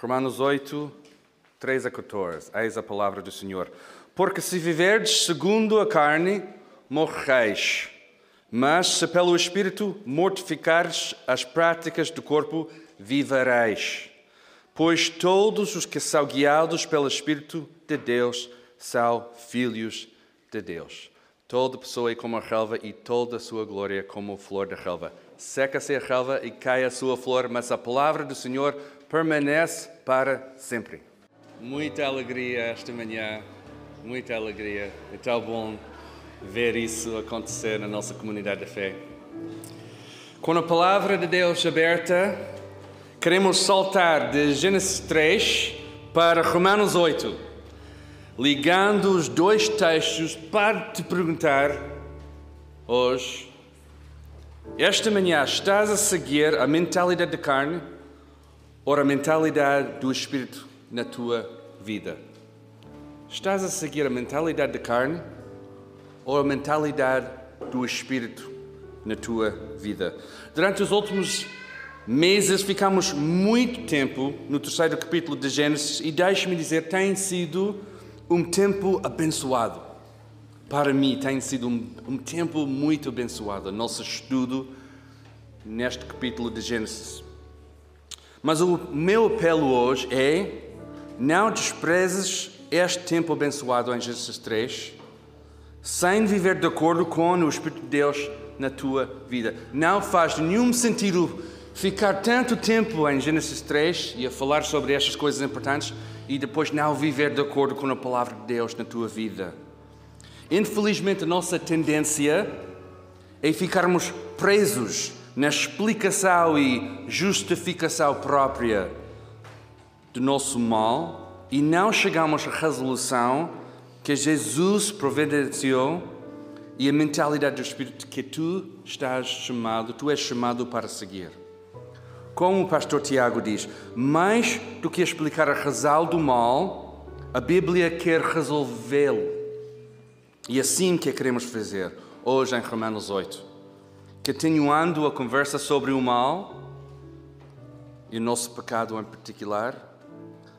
Romanos 8, 3 a 14. Eis a palavra do Senhor. Porque se viverdes segundo a carne, morreis. Mas se pelo Espírito mortificares as práticas do corpo, vivereis. Pois todos os que são guiados pelo Espírito de Deus são filhos de Deus. Toda pessoa é como a relva e toda a sua glória como a flor da relva. Seca-se a relva e cai a sua flor, mas a palavra do Senhor permanece para sempre. Muita alegria esta manhã, muita alegria. É tão bom ver isso acontecer na nossa comunidade de fé. Com a palavra de Deus aberta, queremos saltar de Gênesis 3 para Romanos 8, ligando os dois textos para te perguntar hoje: esta manhã estás a seguir a mentalidade da carne ou a mentalidade do espírito na tua vida? Estás a seguir a mentalidade da carne? ou a mentalidade do Espírito na tua vida. Durante os últimos meses ficamos muito tempo no terceiro capítulo de Gênesis e deixe-me dizer, tem sido um tempo abençoado. Para mim tem sido um, um tempo muito abençoado, nosso estudo neste capítulo de Gênesis. Mas o meu apelo hoje é: não desprezes este tempo abençoado em Gênesis 3 sem viver de acordo com o Espírito de Deus na tua vida. Não faz nenhum sentido ficar tanto tempo em Gênesis 3 e a falar sobre estas coisas importantes e depois não viver de acordo com a palavra de Deus na tua vida. Infelizmente, a nossa tendência é ficarmos presos na explicação e justificação própria do nosso mal e não chegamos à resolução que Jesus providenciou e a mentalidade do Espírito que tu estás chamado, tu és chamado para seguir. Como o pastor Tiago diz, mais do que explicar a razão do mal, a Bíblia quer resolvê-lo. E assim que queremos fazer hoje em Romanos 8. Continuando a conversa sobre o mal e o nosso pecado em particular,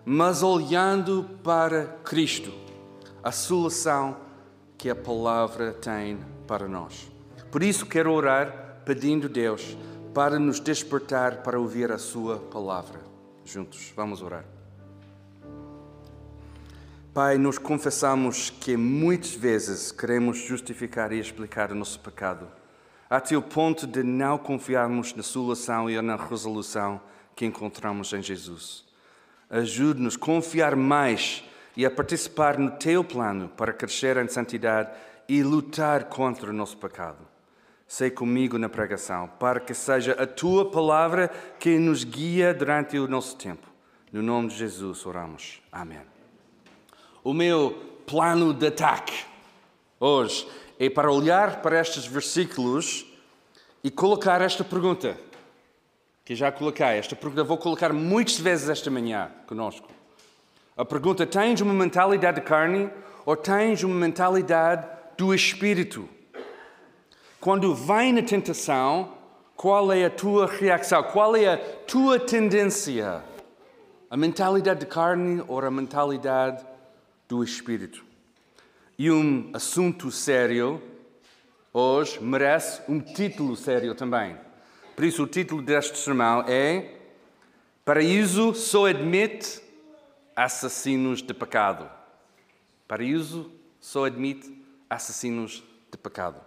mas olhando para Cristo a solução que a palavra tem para nós. Por isso quero orar pedindo a Deus para nos despertar para ouvir a sua palavra. Juntos, vamos orar. Pai, nos confessamos que muitas vezes queremos justificar e explicar o nosso pecado, até o ponto de não confiarmos na solução e na resolução que encontramos em Jesus. Ajude-nos a confiar mais e a participar no teu plano para crescer em santidade e lutar contra o nosso pecado. Sei comigo na pregação, para que seja a tua palavra que nos guia durante o nosso tempo. No nome de Jesus oramos. Amém. O meu plano de ataque hoje é para olhar para estes versículos e colocar esta pergunta, que já coloquei. Esta pergunta vou colocar muitas vezes esta manhã conosco. A pergunta: tens uma mentalidade de carne ou tens uma mentalidade do espírito? Quando vem na tentação, qual é a tua reação? Qual é a tua tendência? A mentalidade de carne ou a mentalidade do espírito? E um assunto sério hoje merece um título sério também. Por isso, o título deste sermão é Paraíso só admite assassinos de pecado. Paraíso só admite assassinos de pecado.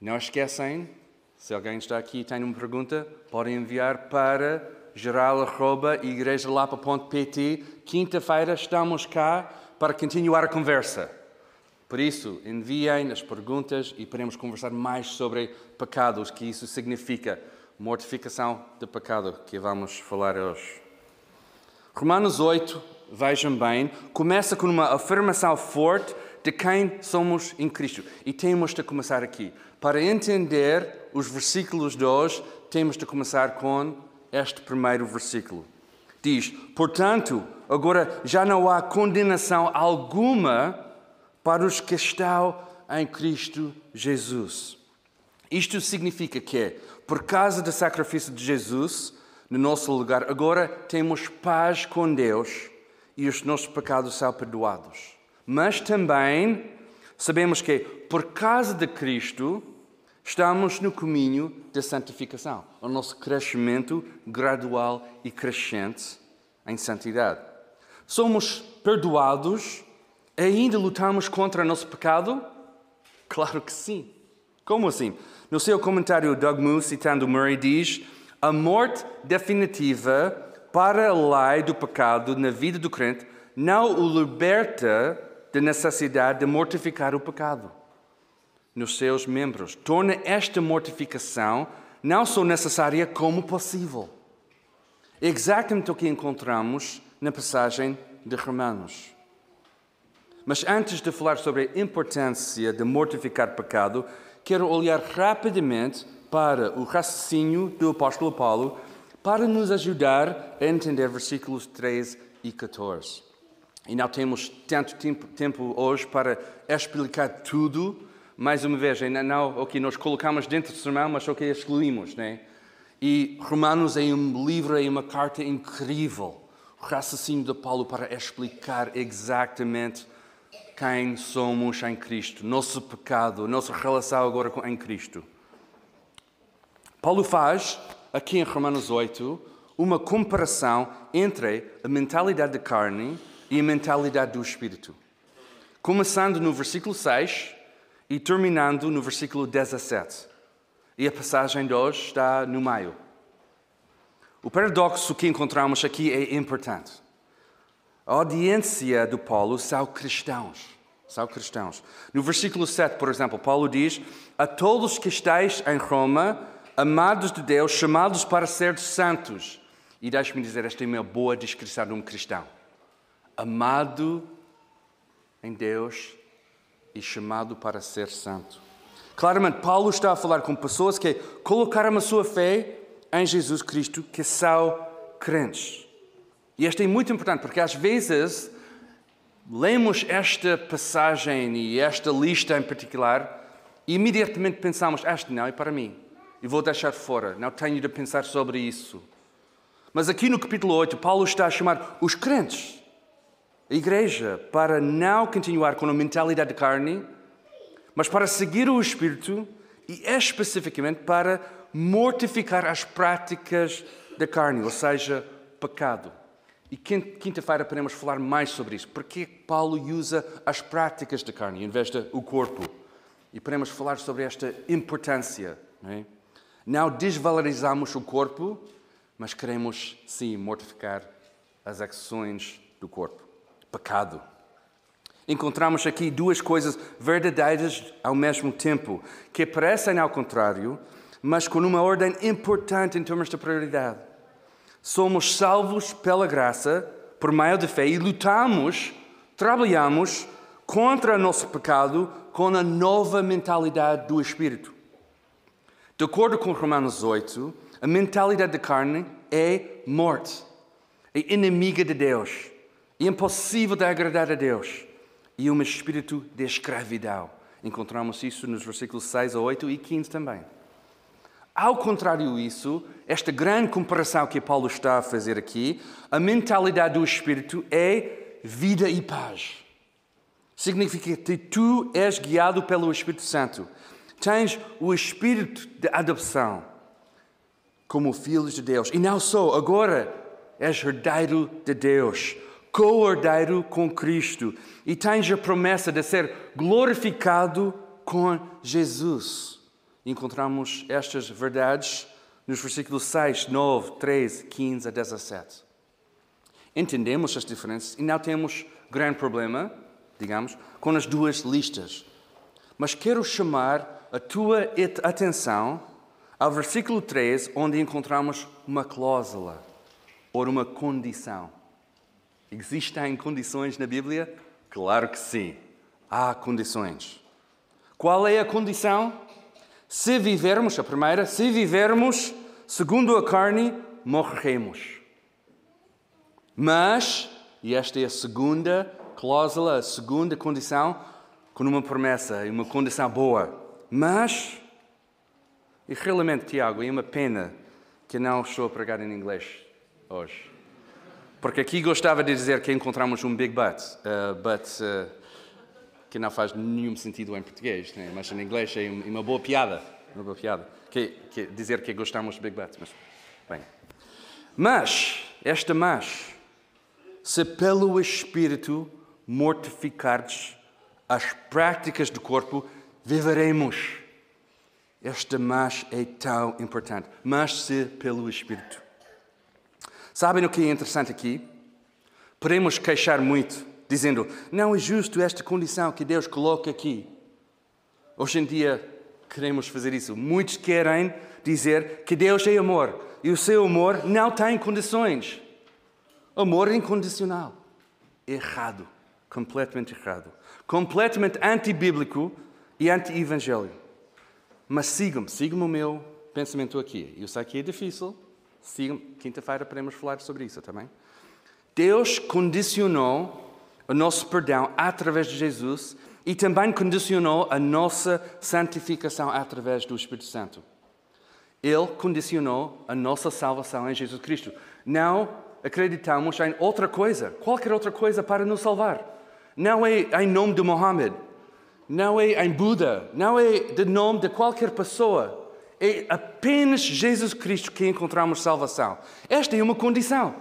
Não esquecem, se alguém está aqui e tem uma pergunta, podem enviar para geral.igrejalapa.pt. Quinta-feira estamos cá para continuar a conversa. Por isso, enviem as perguntas e podemos conversar mais sobre pecados, que isso significa mortificação de pecado, que vamos falar hoje. Romanos 8, vejam bem, começa com uma afirmação forte de quem somos em Cristo. E temos de começar aqui. Para entender os versículos de hoje, temos de começar com este primeiro versículo. Diz: Portanto, agora já não há condenação alguma para os que estão em Cristo Jesus. Isto significa que, por causa do sacrifício de Jesus, no nosso lugar, agora temos paz com Deus e os nossos pecados são perdoados. Mas também sabemos que, por causa de Cristo, estamos no caminho da santificação, o nosso crescimento gradual e crescente em santidade. Somos perdoados ainda lutamos contra o nosso pecado? Claro que sim. Como assim? No seu comentário, Doug Moo, citando Murray, diz: a morte definitiva para a lei do pecado na vida do crente não o liberta da necessidade de mortificar o pecado nos seus membros. Torna esta mortificação não só necessária como possível. Exatamente o que encontramos na passagem de Romanos. Mas antes de falar sobre a importância de mortificar pecado, quero olhar rapidamente para o raciocínio do apóstolo Paulo para nos ajudar a entender versículos 13 e 14. E não temos tanto tempo, hoje para explicar tudo, mais uma vez, não o que nós colocamos dentro do sermão, mas o que excluímos. Né? E Romanos é um livro, é uma carta incrível, raciocínio de Paulo para explicar exatamente quem somos em Cristo, nosso pecado, nossa relação agora em Cristo. Paulo faz, aqui em Romanos 8, uma comparação entre a mentalidade da carne e a mentalidade do espírito. Começando no versículo 6 e terminando no versículo 17. E a passagem de hoje está no meio. O paradoxo que encontramos aqui é importante. A audiência do Paulo são cristãos. São cristãos. No versículo 7, por exemplo, Paulo diz: A todos que estáis em Roma, amados de Deus, chamados para ser santos. E deixe-me dizer, esta é uma boa descrição de um cristão. Amado em Deus e chamado para ser santo. Claramente, Paulo está a falar com pessoas que colocaram a sua fé em Jesus Cristo, que são crentes. E isto é muito importante porque às vezes lemos esta passagem e esta lista em particular e imediatamente pensamos: este não é para mim e vou deixar fora, não tenho de pensar sobre isso. Mas aqui no capítulo 8, Paulo está a chamar os crentes, a igreja, para não continuar com a mentalidade de carne, mas para seguir o Espírito e especificamente para mortificar as práticas da carne, ou seja, pecado. E quinta-feira podemos falar mais sobre isso. Porque Paulo usa as práticas da carne em vez do corpo? E podemos falar sobre esta importância. Não, é? não desvalorizamos o corpo, mas queremos sim mortificar as ações do corpo. Pecado. Encontramos aqui duas coisas verdadeiras ao mesmo tempo, que parecem ao contrário, mas com uma ordem importante em termos de prioridade somos salvos pela graça, por meio da fé, e lutamos, trabalhamos contra o nosso pecado com a nova mentalidade do Espírito. De acordo com Romanos 8, a mentalidade da carne é morte, é inimiga de Deus, é impossível de agradar a Deus, e um espírito de escravidão. Encontramos isso nos versículos 6 a 8 e 15 também. Ao contrário disso, esta grande comparação que Paulo está a fazer aqui, a mentalidade do Espírito é vida e paz. Significa que tu és guiado pelo Espírito Santo. Tens o Espírito de adopção como filhos de Deus. E não só, agora és herdeiro de Deus, co-herdeiro com Cristo. E tens a promessa de ser glorificado com Jesus encontramos estas verdades nos versículos 6, 9, 13, 15 a 17. Entendemos as diferenças e não temos grande problema, digamos, com as duas listas. Mas quero chamar a tua atenção ao versículo 13, onde encontramos uma cláusula ou uma condição. Existem condições na Bíblia? Claro que sim. Há condições. Qual é a condição? Se vivermos, a primeira, se vivermos segundo a carne, morreremos. Mas, e esta é a segunda cláusula, a segunda condição, com uma promessa e uma condição boa. Mas, e realmente, Tiago, é uma pena que não estou a pregar em inglês hoje. Porque aqui gostava de dizer que encontramos um big but, uh, but uh, que não faz nenhum sentido em português, né? mas em inglês é uma boa piada. Uma boa piada. Que, que dizer que gostamos de big but. Mas, bem. mas, esta mas, se pelo Espírito mortificardes as práticas do corpo, viveremos. Esta mas é tão importante. Mas se pelo Espírito. Sabem o que é interessante aqui? Podemos queixar muito, dizendo: não é justo esta condição que Deus coloca aqui. Hoje em dia queremos fazer isso. Muitos querem dizer que Deus é amor e o seu amor não tem condições. Amor incondicional. Errado. Completamente errado. Completamente antibíblico e anti-evangelho. Mas sigam-me, sigam o meu pensamento aqui. Eu sei que é difícil, Sigam, quinta-feira podemos falar sobre isso também. Deus condicionou o nosso perdão através de Jesus e também condicionou a nossa santificação através do Espírito Santo. Ele condicionou a nossa salvação em Jesus Cristo. Não acreditamos em outra coisa, qualquer outra coisa para nos salvar. Não é em nome de Mohammed, não é em Buda, não é de nome de qualquer pessoa. É apenas Jesus Cristo que encontramos salvação. Esta é uma condição.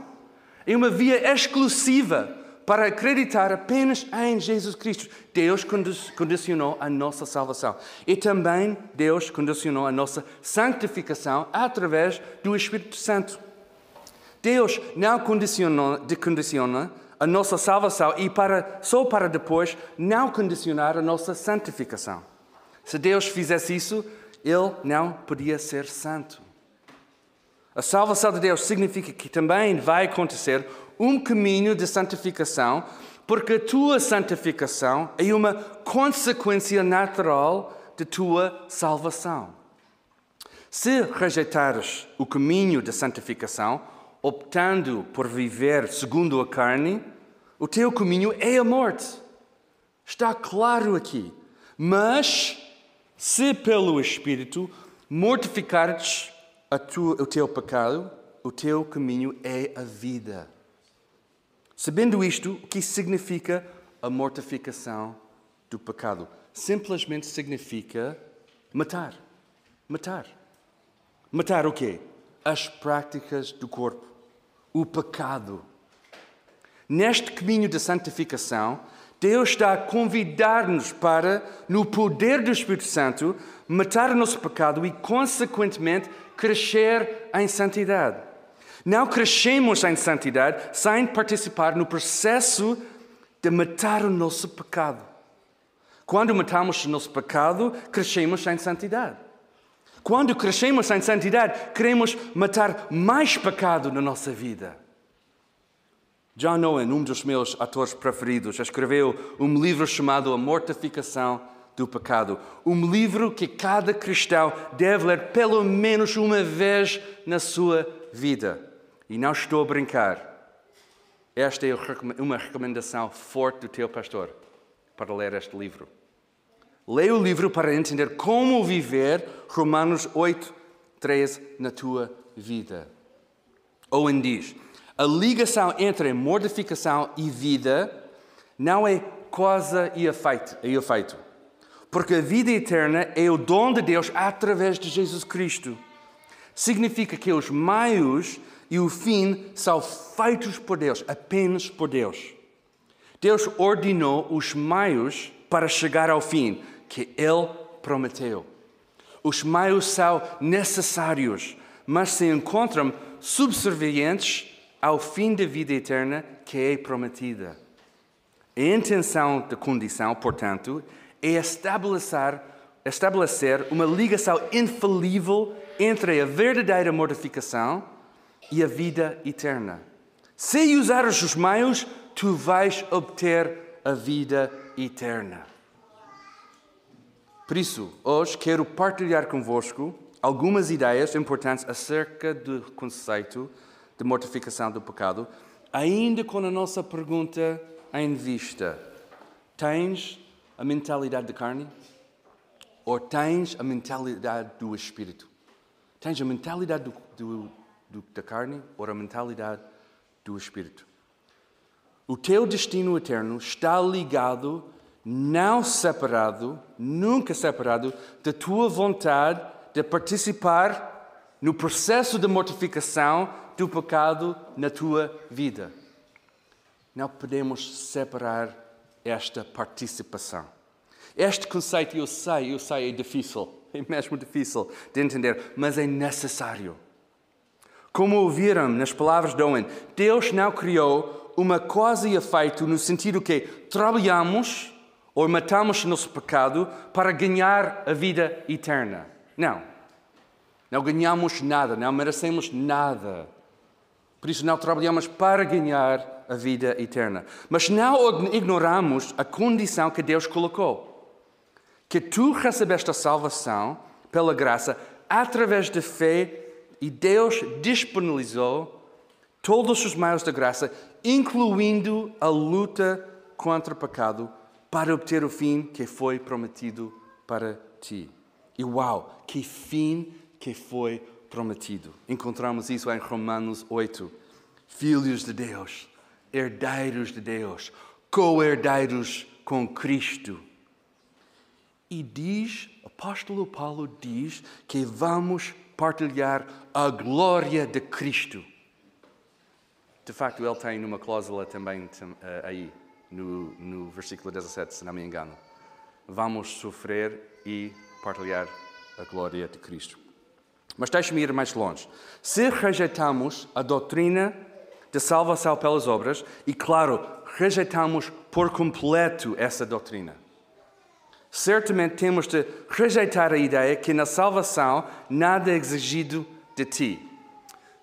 É uma via exclusiva para acreditar apenas em Jesus Cristo. Deus condicionou a nossa salvação. E também Deus condicionou a nossa santificação através do Espírito Santo. Deus não condiciona, condiciona a nossa salvação e para, só para depois não condicionar a nossa santificação. Se Deus fizesse isso, ele não podia ser santo. A salvação de Deus significa que também vai acontecer um caminho de santificação, porque a tua santificação é uma consequência natural de tua salvação. Se rejeitares o caminho da santificação, optando por viver segundo a carne, o teu caminho é a morte. Está claro aqui. Mas se pelo Espírito mortificares o teu pecado, o teu caminho é a vida. Sabendo isto, o que significa a mortificação do pecado? Simplesmente significa matar. Matar. Matar o quê? As práticas do corpo. O pecado. Neste caminho da santificação, Deus está a convidar-nos para, no poder do Espírito Santo, matar o nosso pecado e, consequentemente, crescer em santidade. Não crescemos em santidade sem participar no processo de matar o nosso pecado. Quando matamos o nosso pecado, crescemos em santidade. Quando crescemos em santidade, queremos matar mais pecado na nossa vida. John Owen, um dos meus atores preferidos, escreveu um livro chamado A Mortificação do Pecado. Um livro que cada cristão deve ler pelo menos uma vez na sua vida. E não estou a brincar. Esta é uma recomendação forte do teu pastor para ler este livro. Leia o livro para entender como viver Romanos 8, 13 na tua vida. Owen diz: a ligação entre mortificação e vida não é efeito, e efeito. Porque a vida eterna é o dom de Deus através de Jesus Cristo. Significa que os meios e o fim são feitos por Deus, apenas por Deus. Deus ordenou os meios para chegar ao fim que Ele prometeu. Os meios são necessários, mas se encontram subservientes ao fim da vida eterna que é prometida. A intenção da condição, portanto, é estabelecer, estabelecer uma ligação infalível entre a verdadeira mortificação e a vida eterna. Se usares os meios, tu vais obter a vida eterna. Por isso, hoje quero partilhar convosco algumas ideias importantes acerca do conceito de mortificação do pecado, ainda com a nossa pergunta em vista: tens a mentalidade da carne? Ou tens a mentalidade do espírito? Tens a mentalidade do, do, do, da carne ou a mentalidade do espírito. O teu destino eterno está ligado, não separado, nunca separado, da tua vontade de participar no processo de mortificação do pecado na tua vida. Não podemos separar esta participação. Este conceito, eu sei, eu sei, é difícil, é mesmo difícil de entender, mas é necessário. Como ouviram nas palavras de Owen, Deus não criou uma causa e efeito no sentido que trabalhamos ou matamos nosso pecado para ganhar a vida eterna. Não. Não ganhamos nada, não merecemos nada. Por isso não trabalhamos para ganhar a vida eterna. Mas não ignoramos a condição que Deus colocou. Que tu recebeste a salvação pela graça através da fé e Deus disponibilizou todos os meios da graça, incluindo a luta contra o pecado, para obter o fim que foi prometido para ti. E uau, que fim que foi prometido. Encontramos isso em Romanos 8. Filhos de Deus, herdeiros de Deus, co-herdeiros com Cristo. E diz, o apóstolo Paulo diz que vamos partilhar a glória de Cristo. De facto, ele tem uma cláusula também eh, aí, no, no versículo 17, se não me engano. Vamos sofrer e partilhar a glória de Cristo. Mas deixe-me ir mais longe. Se rejeitamos a doutrina de salvação pelas obras, e claro, rejeitamos por completo essa doutrina, certamente temos de rejeitar a ideia que na salvação nada é exigido de ti,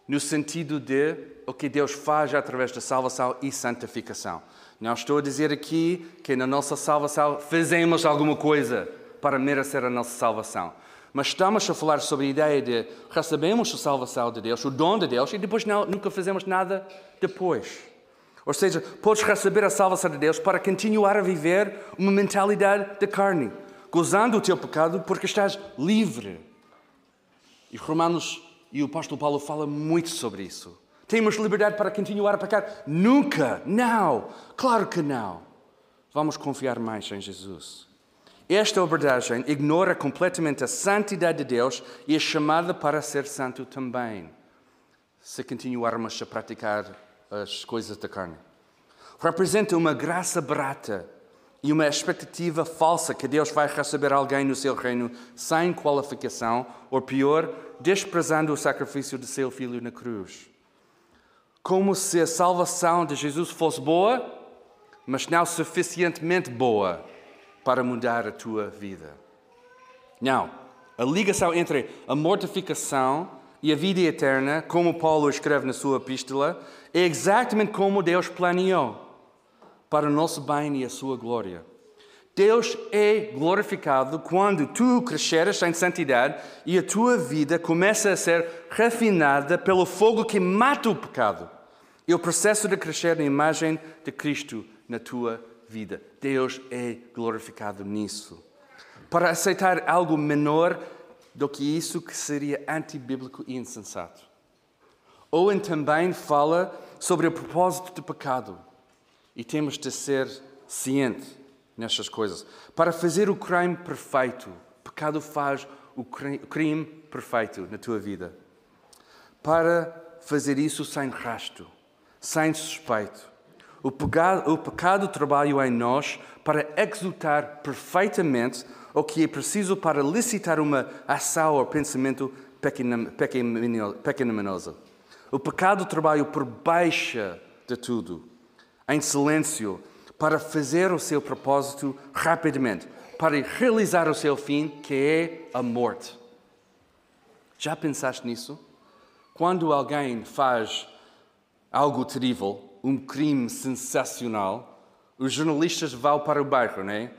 no sentido de o que Deus faz através da salvação e santificação. Não estou a dizer aqui que na nossa salvação fazemos alguma coisa para merecer a nossa salvação. Mas estamos a falar sobre a ideia de recebemos a salvação de Deus, o dom de Deus, e depois não, nunca fazemos nada depois. Ou seja, podes receber a salvação de Deus para continuar a viver uma mentalidade de carne, gozando o teu pecado porque estás livre. E Romanos e o apóstolo Paulo fala muito sobre isso. Temos liberdade para continuar a pecar? Nunca, não, claro que não. Vamos confiar mais em Jesus. Esta abordagem ignora completamente a santidade de Deus e é chamada para ser santo também, se continuarmos a praticar as coisas da carne. Representa uma graça barata e uma expectativa falsa que Deus vai receber alguém no seu reino sem qualificação, ou pior, desprezando o sacrifício de seu filho na cruz. Como se a salvação de Jesus fosse boa, mas não suficientemente boa para mudar a tua vida. Não. A ligação entre a mortificação e a vida eterna, como Paulo escreve na sua epístola, é exatamente como Deus planeou para o nosso bem e a sua glória. Deus é glorificado quando tu cresceres em santidade e a tua vida começa a ser refinada pelo fogo que mata o pecado e o processo de crescer na imagem de Cristo na tua vida. Deus é glorificado nisso. Para aceitar algo menor do que isso que seria antibíblico e insensato. Owen também fala sobre o propósito do pecado. E temos de ser cientes nestas coisas. Para fazer o crime perfeito, pecado faz o crime perfeito na tua vida. Para fazer isso sem rasto, sem suspeito. O pecado, o pecado trabalha em nós para exultar perfeitamente o que é preciso para licitar uma ação ou pensamento pecaminoso. O pecado trabalha por baixo de tudo, em silêncio, para fazer o seu propósito rapidamente, para realizar o seu fim, que é a morte. Já pensaste nisso? Quando alguém faz algo terrível, um crime sensacional, os jornalistas vão para o bairro, né?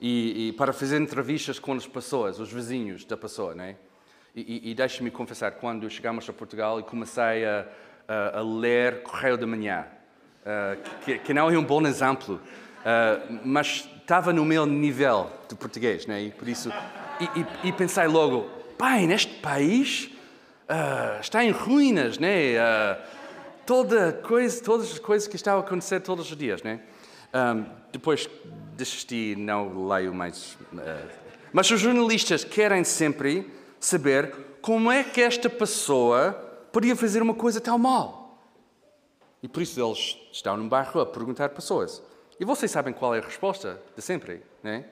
E, e para fazer entrevistas com as pessoas, os vizinhos da pessoa, né? E, e, deixe-me confessar, quando chegamos a Portugal e comecei a, a, a ler Correio da Manhã, uh, que, que, não é um bom exemplo, uh, mas estava no meu nível de português, né? E por isso, e, e, pensei logo, pai, neste país uh, está em ruínas, né? Toda coisa, todas as coisas que estavam a acontecer todos os dias, né? Um, depois desisti, não leio mais. Mas os jornalistas querem sempre saber como é que esta pessoa podia fazer uma coisa tão mal. E por isso eles estão num bairro a perguntar pessoas. E vocês sabem qual é a resposta de sempre, né?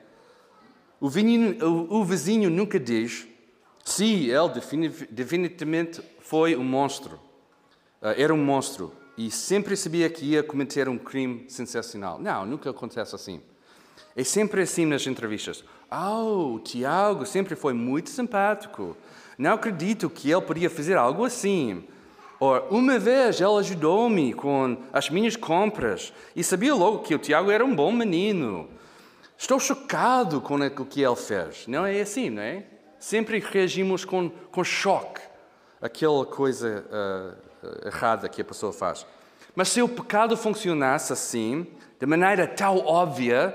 O, vinho, o, o vizinho nunca diz se ele definitivamente foi um monstro. Uh, era um monstro e sempre sabia que ia cometer um crime sensacional. Não, nunca acontece assim. É sempre assim nas entrevistas. Oh, Tiago sempre foi muito simpático. Não acredito que ele podia fazer algo assim. Or, uma vez ele ajudou-me com as minhas compras e sabia logo que o Tiago era um bom menino. Estou chocado com o que ele fez. Não é assim, não é? Sempre reagimos com, com choque aquela coisa uh, errada que a pessoa faz. Mas se o pecado funcionasse assim, de maneira tão óbvia,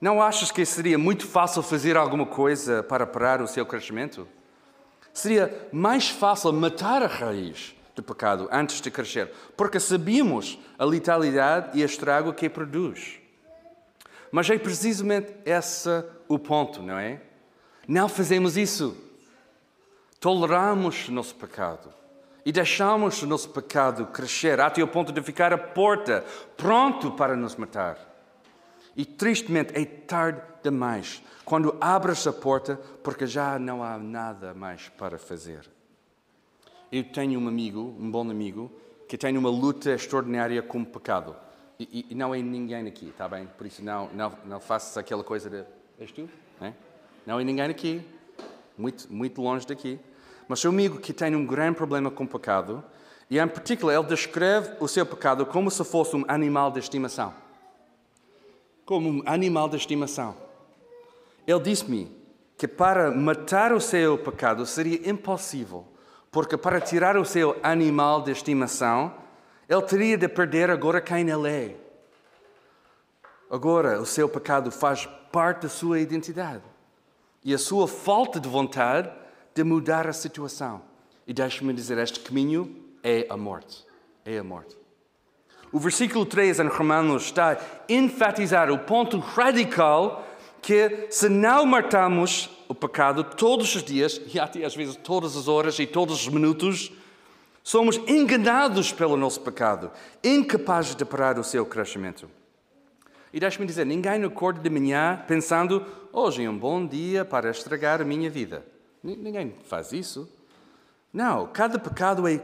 não achas que seria muito fácil fazer alguma coisa para parar o seu crescimento? Seria mais fácil matar a raiz do pecado antes de crescer, porque sabíamos a letalidade e a estrago que produz. Mas é precisamente esse o ponto, não é? Não fazemos isso. Toleramos o nosso pecado e deixamos o nosso pecado crescer até o ponto de ficar a porta, pronto para nos matar. E tristemente é tarde demais quando abres a porta porque já não há nada mais para fazer. Eu tenho um amigo, um bom amigo, que tem uma luta extraordinária com o pecado. E, e, não é ninguém aqui, está bem? Por isso não, não, não faças aquela coisa de. És tu? É? Não é ninguém aqui, muito, muito longe daqui. Mas seu amigo que tem um grande problema com o pecado, e em particular ele descreve o seu pecado como se fosse um animal de estimação. Como um animal de estimação. Ele disse-me que para matar o seu pecado seria impossível, porque para tirar o seu animal de estimação, ele teria de perder agora quem ele é. Agora, o seu pecado faz parte da sua identidade. E a sua falta de vontade de mudar a situação. E deixe-me dizer, este caminho é a morte. É a morte. O versículo 3 em Romanos está a enfatizar o ponto radical que se não matamos o pecado todos os dias, e até às vezes todas as horas e todos os minutos, Somos enganados pelo nosso pecado, incapazes de parar o seu crescimento. E deixe-me dizer, ninguém acorda de manhã pensando, hoje é um bom dia para estragar a minha vida. Ninguém faz isso. Não, cada pecado é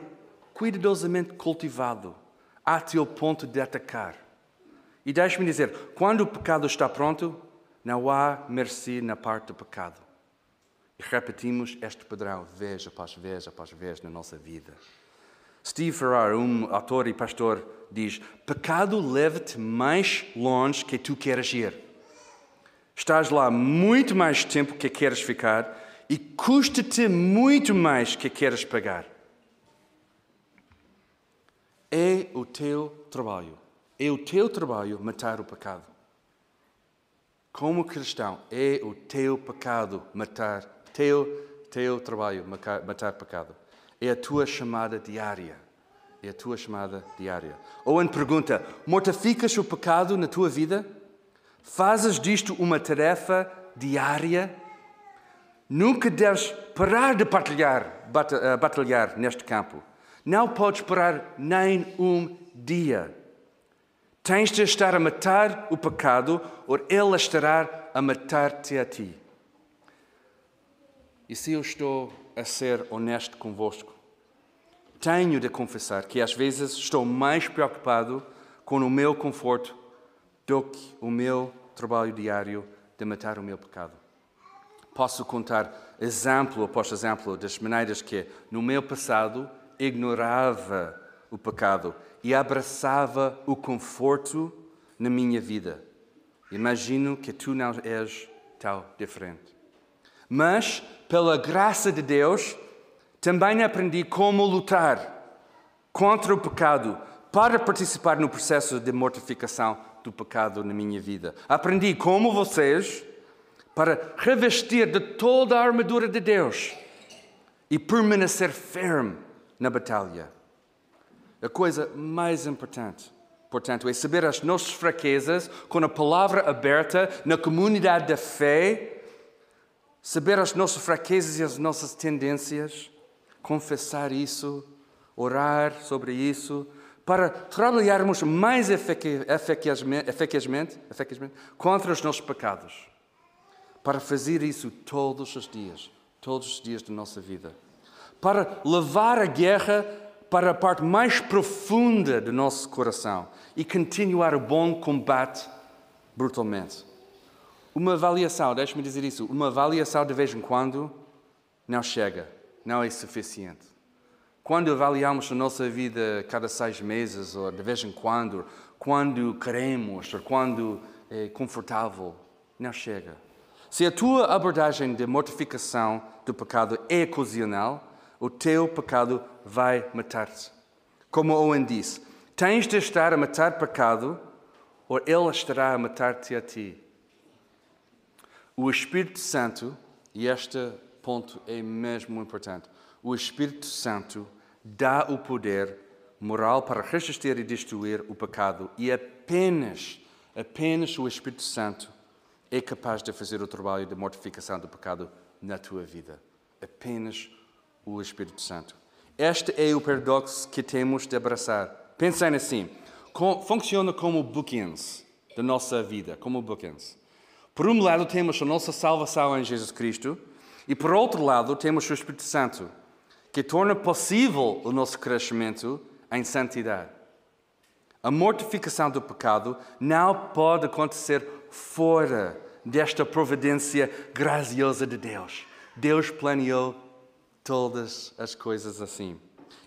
cuidadosamente cultivado até o ponto de atacar. E deixe-me dizer, quando o pecado está pronto, não há mercê na parte do pecado. E repetimos este padrão vez após vez após vez na nossa vida. Steve Farrar, um autor e pastor, diz: Pecado leva-te mais longe que tu queres ir. Estás lá muito mais tempo que queres ficar e custa-te muito mais que queres pagar. É o teu trabalho. É o teu trabalho matar o pecado. Como cristão, é o teu pecado matar, teu, teu trabalho matar pecado. É a tua chamada diária. É a tua chamada diária. Owen pergunta: mortificas o pecado na tua vida? Fazes disto uma tarefa diária? Nunca deves parar de batalhar, eh, batalhar neste campo. Não podes parar nem um dia. Tens de estar a matar o pecado, ou ele estará a matar-te a ti. E se eu estou a ser honesto convosco. Tenho de confessar que às vezes estou mais preocupado com o meu conforto do que o meu trabalho diário de matar o meu pecado. Posso contar exemplo após exemplo das maneiras que, no meu passado, ignorava o pecado e abraçava o conforto na minha vida. Imagino que tu não és tão diferente. Mas, pela graça de Deus, também aprendi como lutar contra o pecado para participar no processo de mortificação do pecado na minha vida. Aprendi como vocês para revestir de toda a armadura de Deus e permanecer firme na batalha. A coisa mais importante, portanto, é saber as nossas fraquezas com a palavra aberta na comunidade da fé, saber as nossas fraquezas e as nossas tendências, confessar isso, orar sobre isso, para trabalharmos mais eficazmente, contra os nossos pecados. Para fazer isso todos os dias, todos os dias da nossa vida. Para levar a guerra para a parte mais profunda do nosso coração e continuar o bom combate brutalmente. Uma avaliação, deixe-me dizer isso, uma avaliação de vez em quando não chega, não é suficiente. Quando avaliamos a nossa vida cada seis meses, ou de vez em quando, quando queremos, ou quando é confortável, não chega. Se a tua abordagem de mortificação do pecado é ocasional, o teu pecado vai matar-te. Como Owen disse, tens de estar a matar pecado, ou ele estará a matar-te a ti. O Espírito Santo, e este ponto é mesmo importante, o Espírito Santo dá o poder moral para resistir e destruir o pecado e apenas, apenas o Espírito Santo é capaz de fazer o trabalho de mortificação do pecado na tua vida. Apenas o Espírito Santo. Este é o paradoxo que temos de abraçar. Pensem assim: funciona como bookends da nossa vida, como bookends. Por um lado, temos a nossa salvação em Jesus Cristo, e por outro lado, temos o Espírito Santo que torna possível o nosso crescimento em santidade. A mortificação do pecado não pode acontecer fora desta providência graciosa de Deus. Deus planeou todas as coisas assim.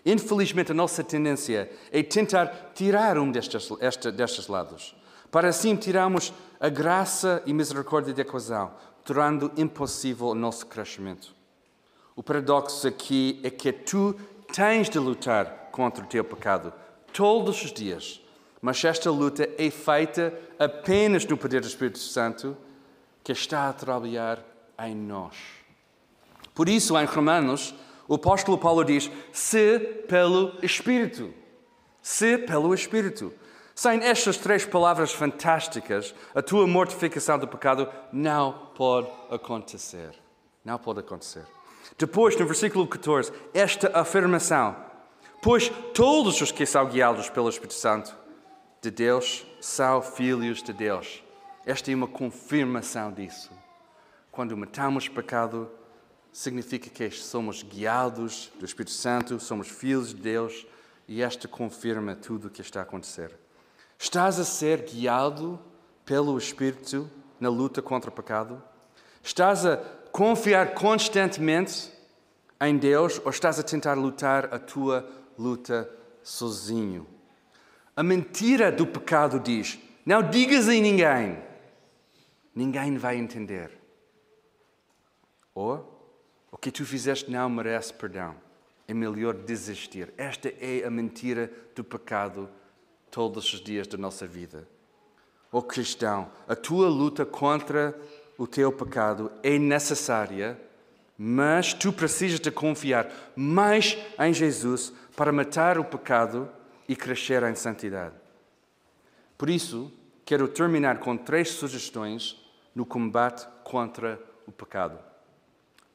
Infelizmente, a nossa tendência é tentar tirar um destes, este, destes lados. Para assim tirarmos a graça e misericórdia da equação, tornando impossível o nosso crescimento. O paradoxo aqui é que tu tens de lutar contra o teu pecado todos os dias, mas esta luta é feita apenas no poder do Espírito Santo que está a trabalhar em nós. Por isso, em Romanos, o apóstolo Paulo diz: se pelo Espírito. Se pelo Espírito. Sem estas três palavras fantásticas, a tua mortificação do pecado não pode acontecer. Não pode acontecer. Depois, no versículo 14, esta afirmação: Pois todos os que são guiados pelo Espírito Santo de Deus são filhos de Deus. Esta é uma confirmação disso. Quando matamos pecado, significa que somos guiados do Espírito Santo, somos filhos de Deus e esta confirma tudo o que está a acontecer. Estás a ser guiado pelo Espírito na luta contra o pecado? Estás a confiar constantemente em Deus ou estás a tentar lutar a tua luta sozinho? A mentira do pecado diz: não digas a ninguém, ninguém vai entender. Ou o que tu fizeste não merece perdão, é melhor desistir. Esta é a mentira do pecado todos os dias da nossa vida. Ó cristão, a tua luta contra o teu pecado é necessária, mas tu precisas de confiar mais em Jesus para matar o pecado e crescer em santidade. Por isso, quero terminar com três sugestões no combate contra o pecado.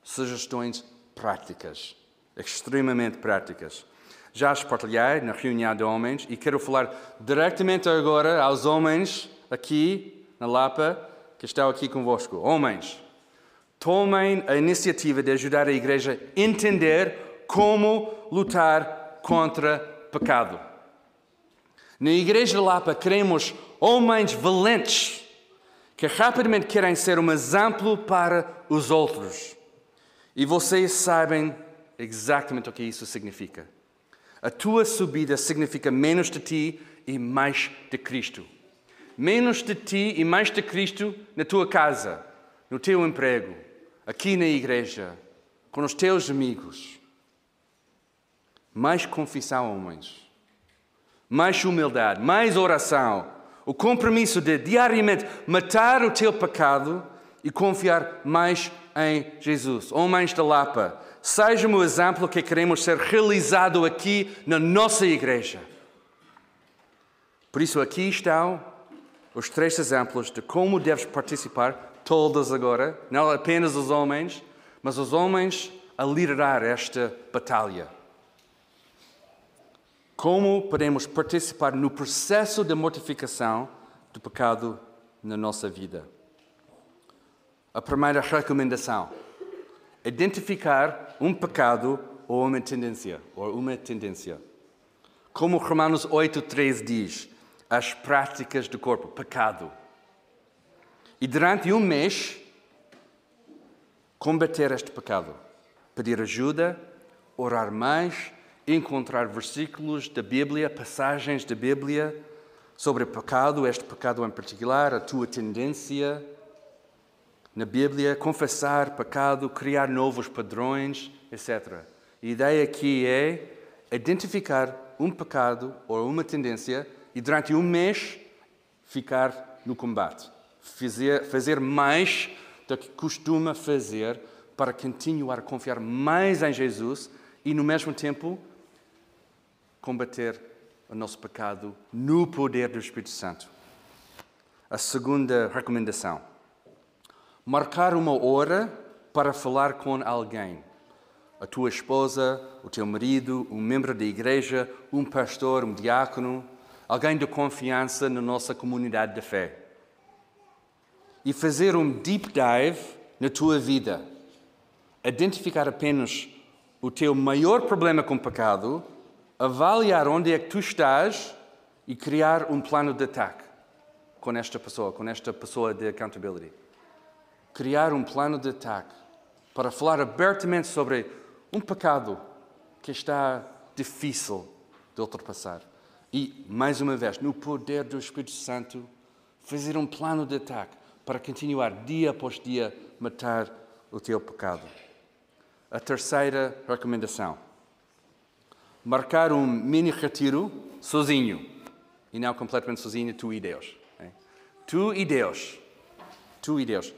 Sugestões práticas, extremamente práticas. Já as partilhei na reunião de homens e quero falar diretamente agora aos homens aqui na Lapa que estão aqui convosco. Homens, tomem a iniciativa de ajudar a igreja a entender como lutar contra pecado. Na Igreja de Lapa queremos homens valentes que rapidamente querem ser um exemplo para os outros. E vocês sabem exatamente o que isso significa. A tua subida significa menos de ti e mais de Cristo menos de ti e mais de Cristo na tua casa, no teu emprego, aqui na igreja, com os teus amigos. Mais confissão, homens. Mais humildade, mais oração. O compromisso de diariamente matar o teu pecado e confiar mais em Jesus. Homens da Lapa, seja o exemplo que queremos ser realizado aqui na nossa igreja. Por isso, aqui estão os três exemplos de como deves participar, todos agora, não apenas os homens, mas os homens a liderar esta batalha. Como podemos participar no processo de mortificação do pecado na nossa vida? A primeira recomendação: identificar um pecado ou uma tendência, ou uma tendência. Como Romanos 8:13 diz, as práticas do corpo, pecado. E durante um mês combater este pecado, pedir ajuda, orar mais, encontrar versículos da Bíblia, passagens da Bíblia sobre pecado, este pecado em particular, a tua tendência na Bíblia, confessar pecado, criar novos padrões, etc. A ideia aqui é identificar um pecado ou uma tendência e durante um mês ficar no combate. Fazer, fazer mais do que costuma fazer para continuar a confiar mais em Jesus e, no mesmo tempo, combater o nosso pecado no poder do Espírito Santo. A segunda recomendação: marcar uma hora para falar com alguém. A tua esposa, o teu marido, um membro da igreja, um pastor, um diácono, alguém de confiança na nossa comunidade de fé. E fazer um deep dive na tua vida. Identificar apenas o teu maior problema com o pecado avaliar onde é que tu estás e criar um plano de ataque com esta pessoa, com esta pessoa de accountability. Criar um plano de ataque para falar abertamente sobre um pecado que está difícil de ultrapassar. E, mais uma vez, no poder do Espírito Santo, fazer um plano de ataque para continuar dia após dia matar o teu pecado. A terceira recomendação marcar um mini retiro sozinho. E não completamente sozinho, tu e Deus. Tu e Deus. Tu e Deus.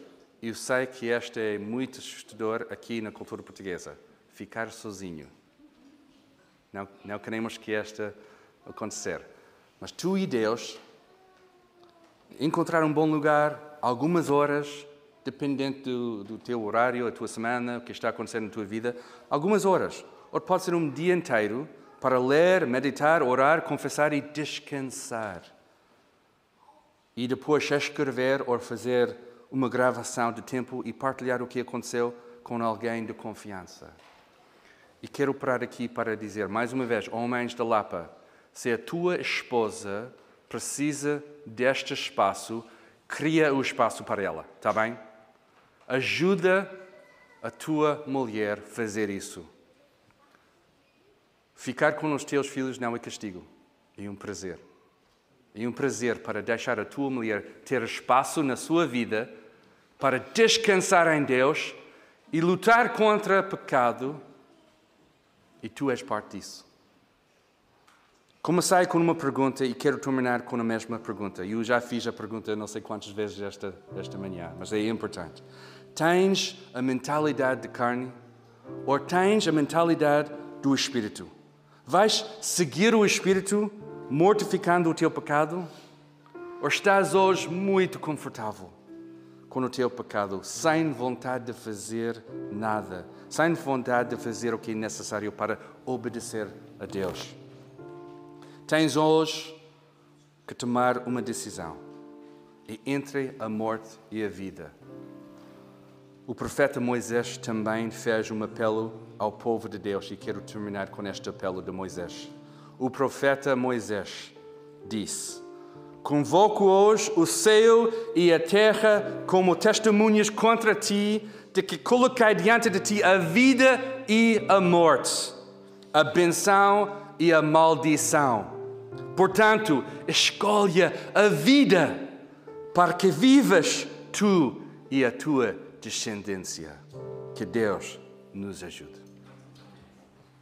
Eu sei que este é muito assustador aqui na cultura portuguesa. Ficar sozinho. Não, não queremos que esta acontecer. Mas tu e Deus encontrar um bom lugar, algumas horas, dependente do, do teu horário, a tua semana, o que está acontecendo na tua vida, algumas horas ou pode ser um dia inteiro para ler, meditar, orar, confessar e descansar. E depois escrever ou fazer uma gravação de tempo e partilhar o que aconteceu com alguém de confiança. E quero parar aqui para dizer, mais uma vez, homens da Lapa, se a tua esposa precisa deste espaço, cria o espaço para ela, está bem? Ajuda a tua mulher a fazer isso. Ficar com os teus filhos não é castigo, é um prazer. É um prazer para deixar a tua mulher ter espaço na sua vida para descansar em Deus e lutar contra o pecado, e tu és parte disso. Comecei com uma pergunta e quero terminar com a mesma pergunta. Eu já fiz a pergunta não sei quantas vezes esta, esta manhã, mas é importante. Tens a mentalidade de carne ou tens a mentalidade do Espírito? Vais seguir o Espírito mortificando o teu pecado? Ou estás hoje muito confortável com o teu pecado, sem vontade de fazer nada, sem vontade de fazer o que é necessário para obedecer a Deus? Tens hoje que tomar uma decisão e entre a morte e a vida. O profeta Moisés também fez um apelo ao povo de Deus e quero terminar com este apelo de Moisés. O profeta Moisés disse: Convoco hoje o céu e a terra como testemunhas contra ti, de que coloquei diante de ti a vida e a morte, a benção e a maldição. Portanto, escolha a vida para que vivas tu e a tua descendência. Que Deus nos ajude.